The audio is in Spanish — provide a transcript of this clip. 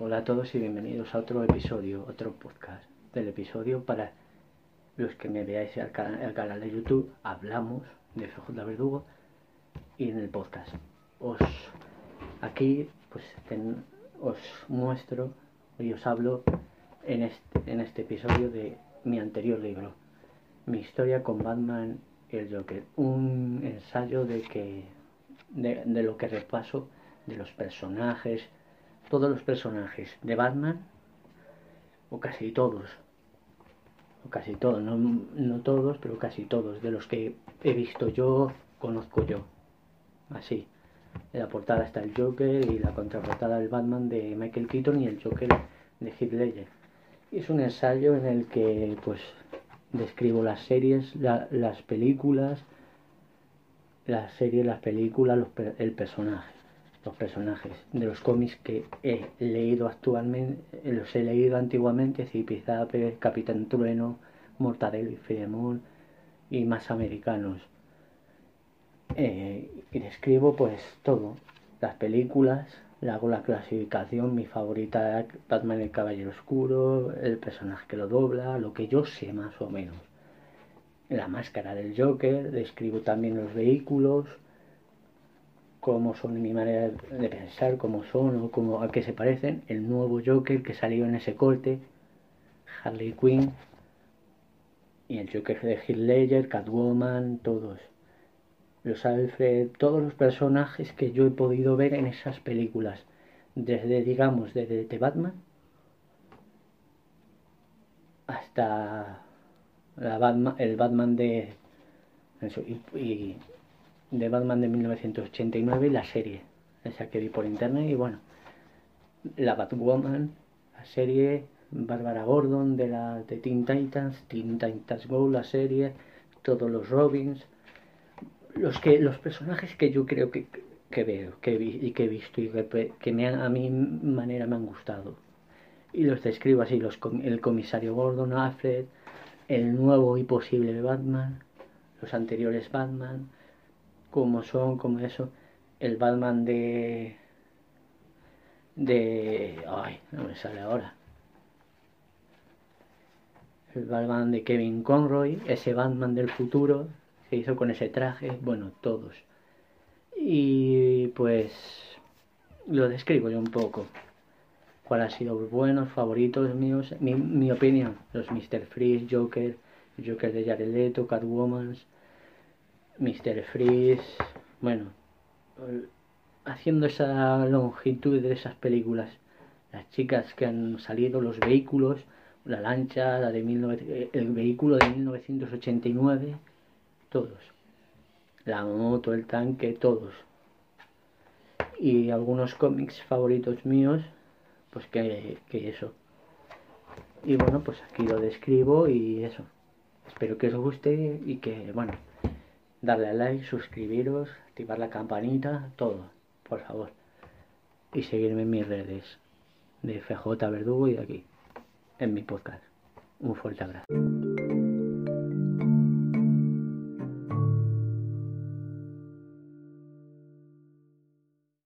Hola a todos y bienvenidos a otro episodio, otro podcast del episodio para los que me veáis al canal, de YouTube. Hablamos de FJ Verdugo y en el podcast. Os aquí pues os muestro y os hablo en este, episodio de mi anterior libro, mi historia con Batman y el Joker, un ensayo de que de lo que repaso de los personajes, todos los personajes de Batman, o casi todos, o casi todos, no, no todos, pero casi todos, de los que he visto yo, conozco yo, así. En la portada está el Joker y la contraportada del Batman de Michael Keaton y el Joker de Heath Ledger. Es un ensayo en el que pues describo las series, las películas, las series, las películas, el personaje los personajes de los cómics que he leído actualmente, los he leído antiguamente, Zipizape, Capitán Trueno, Mortadelo y Filemón y más americanos. Eh, y describo pues todo, las películas, le hago la clasificación, mi favorita Batman el Caballero Oscuro, el personaje que lo dobla, lo que yo sé más o menos. La máscara del Joker, describo también los vehículos, cómo son mi manera de pensar, cómo son o cómo, a qué se parecen. El nuevo Joker que salió en ese corte, Harley Quinn, y el Joker de Heath Ledger, Catwoman, todos. Los Alfred, todos los personajes que yo he podido ver en esas películas. Desde, digamos, desde The Batman hasta la Batman, el Batman de... y de Batman de 1989 la serie, esa que vi por internet y bueno, la Batwoman, la serie, Barbara Gordon de la de Teen Titans, Teen Titans Go, la serie, todos los Robins, los que los personajes que yo creo que, que veo, que y que he visto y que, me a mi manera me han gustado. Y los describo así, los, el comisario Gordon, Alfred, el nuevo y posible Batman, los anteriores Batman, como son, como eso, el Batman de... de... ay, no me sale ahora. El Batman de Kevin Conroy, ese Batman del futuro, se hizo con ese traje, bueno, todos. Y pues lo describo yo un poco. ¿Cuál ha sido los buenos, favoritos míos? Mi, mi opinión, los Mr. Freeze, Joker, Joker de Jared Leto, Catwoman, Mr. Freeze, bueno, haciendo esa longitud de esas películas, las chicas que han salido, los vehículos, la lancha, la de el vehículo de 1989, todos, la moto, el tanque, todos. Y algunos cómics favoritos míos, pues que, que eso. Y bueno, pues aquí lo describo y eso. Espero que os guste y que, bueno, darle a like, suscribiros, activar la campanita, todo, por favor. Y seguirme en mis redes de FJ Verdugo y de aquí, en mi podcast. Un fuerte abrazo.